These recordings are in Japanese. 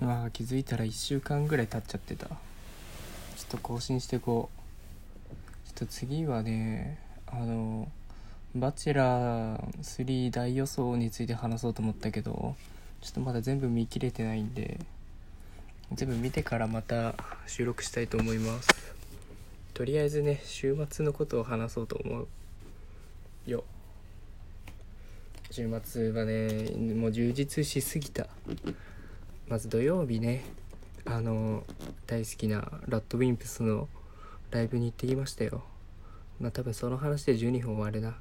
まあ気づいたら1週間ぐらい経っちゃってた。ちょっと更新してこう。ちょっと次はねあの「バチェラー3大予想」について話そうと思ったけどちょっとまだ全部見切れてないんで全部見てからまた収録したいと思います。とりあえずね週末のことを話そうと思うよ。週末はねもう充実しすぎた。まず土曜日ねあの大好きなラッドウィンプスのライブに行ってきましたよ。まあ多分その話で12分終わるな。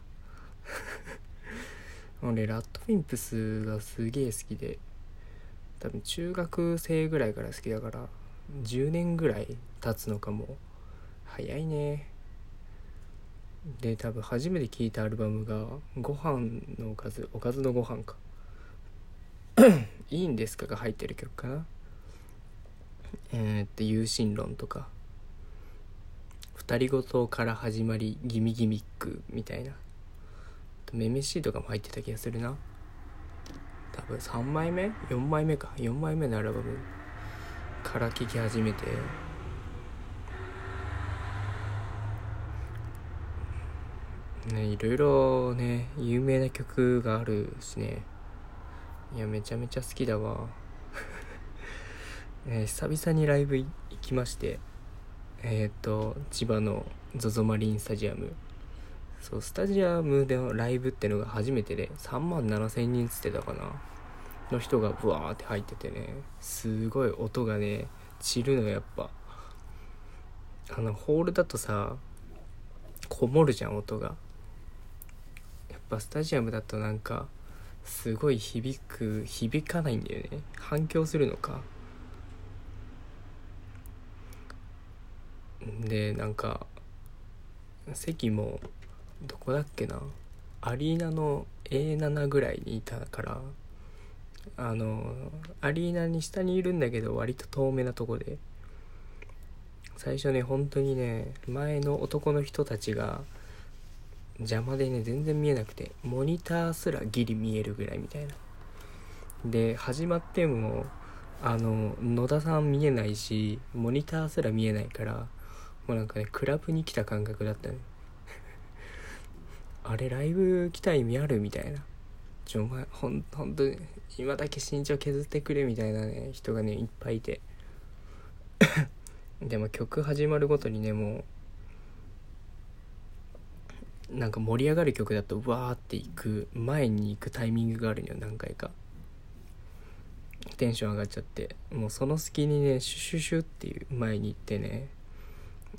俺ラッドウィンプスがすげえ好きで多分中学生ぐらいから好きだから10年ぐらい経つのかも。早いね。で多分初めて聴いたアルバムが「ご飯のおかずおかずのご飯か。いいんですかが入ってる曲かな？えー、っと「有心論」とか「二人ごとから始まりギミギミック」みたいな。めめしいとかも入ってた気がするな。多分3枚目？4枚目か。4枚目のアルバム。から聴き始めて。ねいろいろね有名な曲があるしね。いやめちゃめちゃ好きだわ、えー、久々にライブ行きまして。えっ、ー、と千葉の ZOZO マリンスタジアム。そうスタジアムでのライブってのが初めてで3万7千人つってたかな。の人がブワーって入っててね。すごい音がね散るのやっぱ。あのホールだとさこもるじゃん音が。やっぱスタジアムだとなんかすごい響く響かないんだよね。反響するのか。でなんか席もどこだっけな。アリーナの A7 ぐらいにいたからあのアリーナに下にいるんだけど割と遠めなとこで。最初ね本当にね前の男の人たちが邪魔でね全然見えなくてモニターすらギリ見えるぐらいみたいな。で始まってもあの野田さん見えないしモニターすら見えないからもうなんかねクラブに来た感覚だったね あれライブ来た意味あるみたいな。ちょお前ほんほんと今だけ身長削ってくれみたいなね人がねいっぱいいて。でも曲始まるごとにねもうなんか盛り上がる曲だとわーっていく前に行くタイミングがあるのよ何回か。テンション上がっちゃって。もうその隙にねシュシュシュっていう前に行ってね。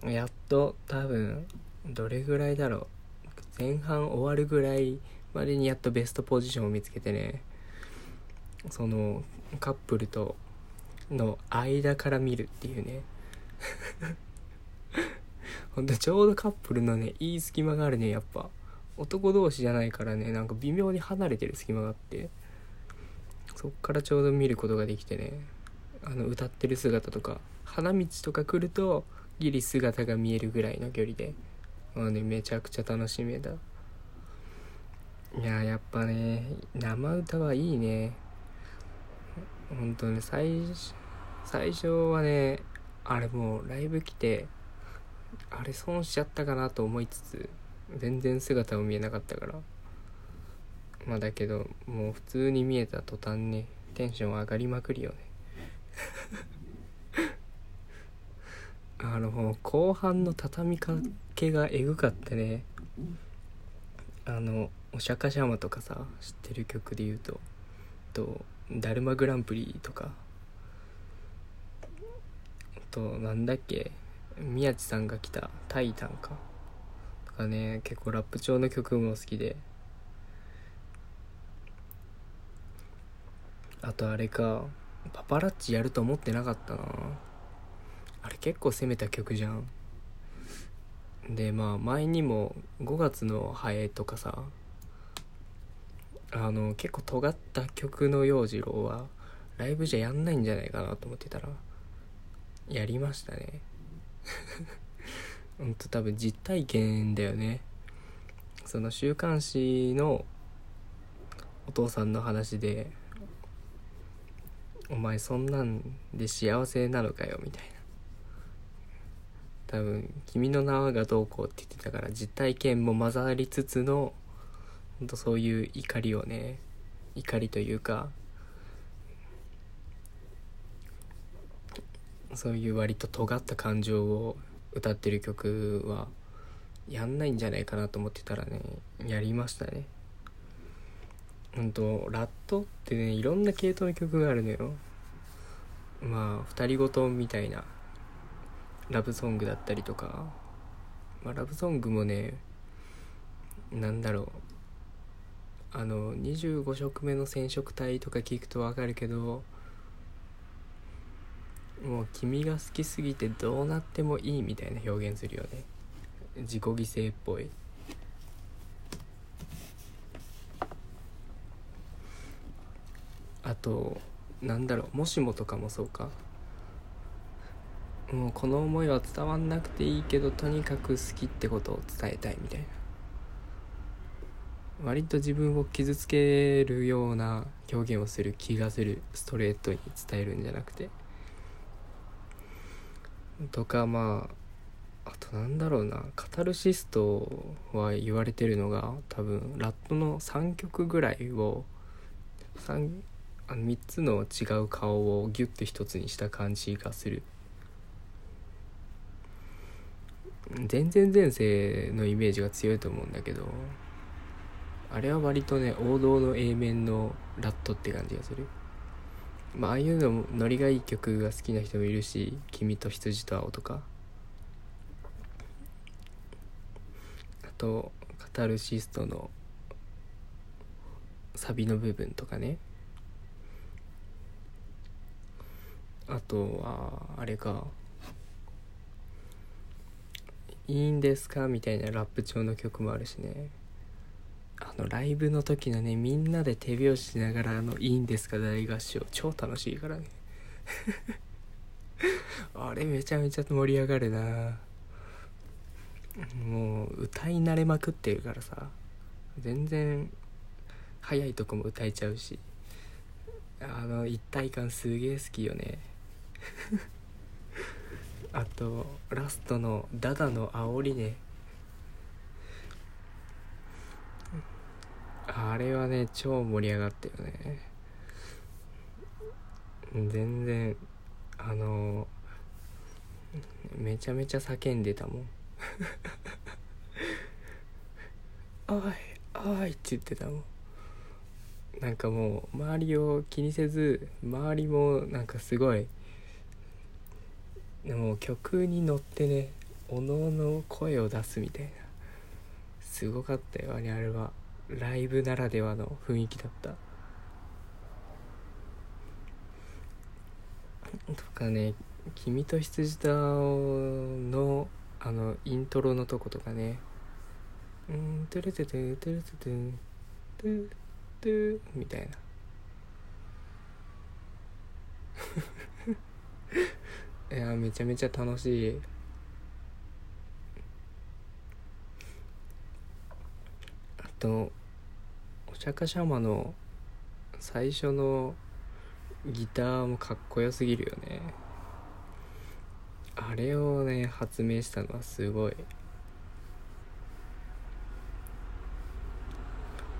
やっと多分どれぐらいだろう。前半終わるぐらいまでにやっとベストポジションを見つけてね。そのカップルとの間から見るっていうね。ほんとちょうどカップルのねいい隙間があるねやっぱ。男同士じゃないからねなんか微妙に離れてる隙間があって。そっからちょうど見ることができてね。あの歌ってる姿とか花道とか来るとギリ姿が見えるぐらいの距離で。まあねめちゃくちゃ楽しめたいややっぱね生歌はいいね。本当に最最初はねあれもうライブ来てあれ損しちゃったかなと思いつつ全然姿を見えなかったから。まあだけどもう普通に見えた途端ねテンション上がりまくるよね。あの後半の畳みかけがエグかったね。あのお釈迦様とかさ知ってる曲で言うと。とダルマグランプリとか。となんだっけ。宮地さんが来た「タイタンか」とかね結構ラップ調の曲も好きで。あとあれかパパラッチやると思ってなかったな。あれ結構攻めた曲じゃん。でまあ前にも5月のハエとかさあの結構尖った曲の洋次郎はライブじゃやんないんじゃないかなと思ってたらやりましたね。ほんと多分実体験だよね。その週刊誌のお父さんの話でお前そんなんで幸せなのかよみたいな。多分「君の名は」がどうこうって言ってたから実体験も混ざりつつのほんとそういう怒りをね怒りというかそういう割と尖った感情を歌ってる曲はやんないんじゃないかなと思ってたらねやりましたね。うんとラットってねいろんな系統の曲があるのよ。まあ二人ごとみたいなラブソングだったりとか、まあ、ラブソングもねなんだろう。あの25色目の染色体とか聞くとわかるけどもう君が好きすぎてどうなってもいいみたいな表現するよね。自己犠牲っぽい。あとなんだろう。もしもとかもそうか。もうこの思いは伝わんなくていいけどとにかく好きってことを伝えたいみたいな。割と自分を傷つけるような表現をする気がする。ストレートに伝えるんじゃなくて。とかまああとなんだろうなカタルシストは言われてるのが多分ラットの3曲ぐらいを 3, あの3つの違う顔をギュッと1つにした感じがする。全然前世のイメージが強いと思うんだけどあれは割とね王道の A 面のラットって感じがする。まああいうのもノリがいい曲が好きな人もいるし「君と羊と青」とか。あとカタルシストのサビの部分とかね。あとはあれか「いいんですか?」みたいなラップ調の曲もあるしね。あのライブの時のねみんなで手拍子しながらあの「いいんですか?」大合唱。超楽しいからね。あれめちゃめちゃ盛り上がるな。もう歌い慣れまくってるからさ。全然早いとこも歌えちゃうし。あの一体感すげえ好きよね。あとラストの「ダダの煽りね。あれはね超盛り上がったよね。全然あのめちゃめちゃ叫んでたもん。おいおいって言ってたもん。なんかもう周りを気にせず周りもなんかすごいでも曲に乗ってねおのおの声を出すみたいな。すごかったよあれあれは。ライブならではの雰囲気だった。とかね「君と羊とのあのイントロのとことかね「うんトゥルトゥトゥトゥルトゥトゥトゥトゥ」みたいな。いやめちゃめちゃ楽しい。とお釈迦様の最初のギターもかっこよすぎるよね。あれをね発明したのはすごい。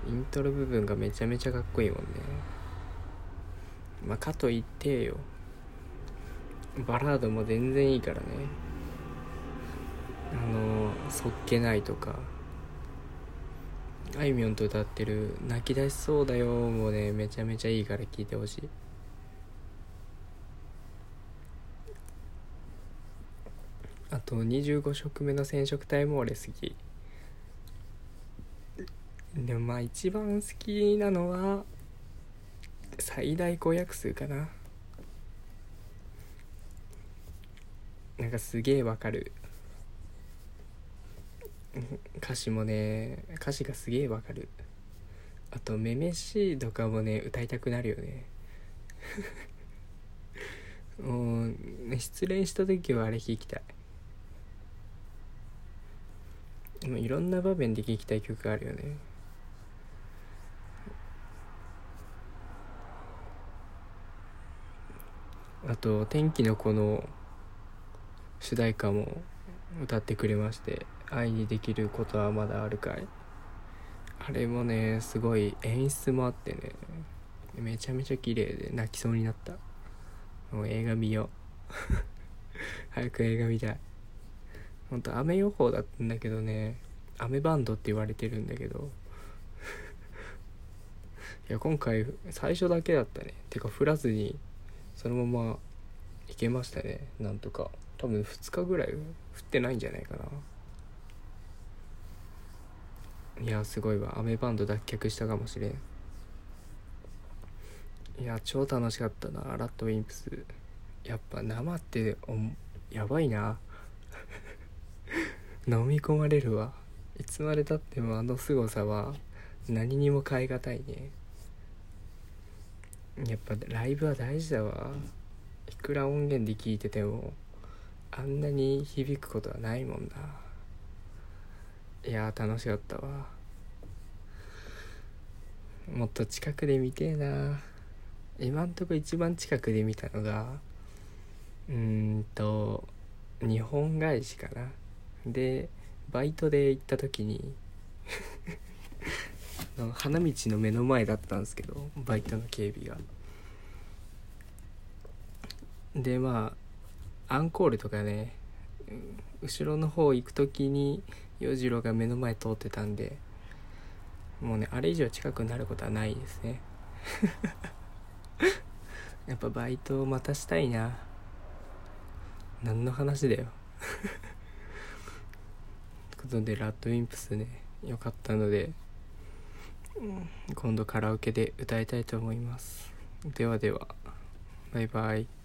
イントロ部分がめちゃめちゃかっこいいもんね。まあかといってよ。バラードも全然いいからね。あの「そっけない」とか。あいみょんと歌ってる「泣き出しそうだよ」もねめちゃめちゃいいから聴いてほしい。あと25色目の染色体も俺好き。でもまあ一番好きなのは最大公約数かな。なんかすげえわかる。歌詞もね歌詞がすげえわかる。あと「めめしい」とかもね歌いたくなるよね。もう失恋した時はあれ聴きたい。もういろんな場面で聴きたい曲あるよね。あと「天気の子」の主題歌も歌ってくれまして「愛にできることはまだあるかい」あれもねすごい演出もあってねめちゃめちゃ綺麗で泣きそうになった。もう映画見よう。早く映画見たい。ほんと雨予報だったんだけどね雨バンドって言われてるんだけど。いや今回最初だけだったね。てか降らずにそのまま行けましたね。なんとか。多分2日ぐらい降ってないんじゃないかな。いやすごいわ。雨バンド脱却したかもしれん。いや超楽しかったな。ラッドウィンプス。やっぱ生っておやばいな。飲み込まれるわ。いつまでたってもあの凄さは何にも代え難いね。やっぱライブは大事だわ。いくら音源で聴いててもあんなに響くことはないもんな。いや楽しかったわ。もっと近くで見てえな。今んとこ一番近くで見たのがうーんと日本返しかな。でバイトで行った時に 花道の目の前だったんですけどバイトの警備が。でまあアンコールとかね後ろの方行く時に洋次郎が目の前通ってたんでもうねあれ以上近くなることはないですね。やっぱバイトをまたしたいな。何の話だよ。ということでラッドウィンプスね良かったので今度カラオケで歌いたいと思います。ではではバイバイ。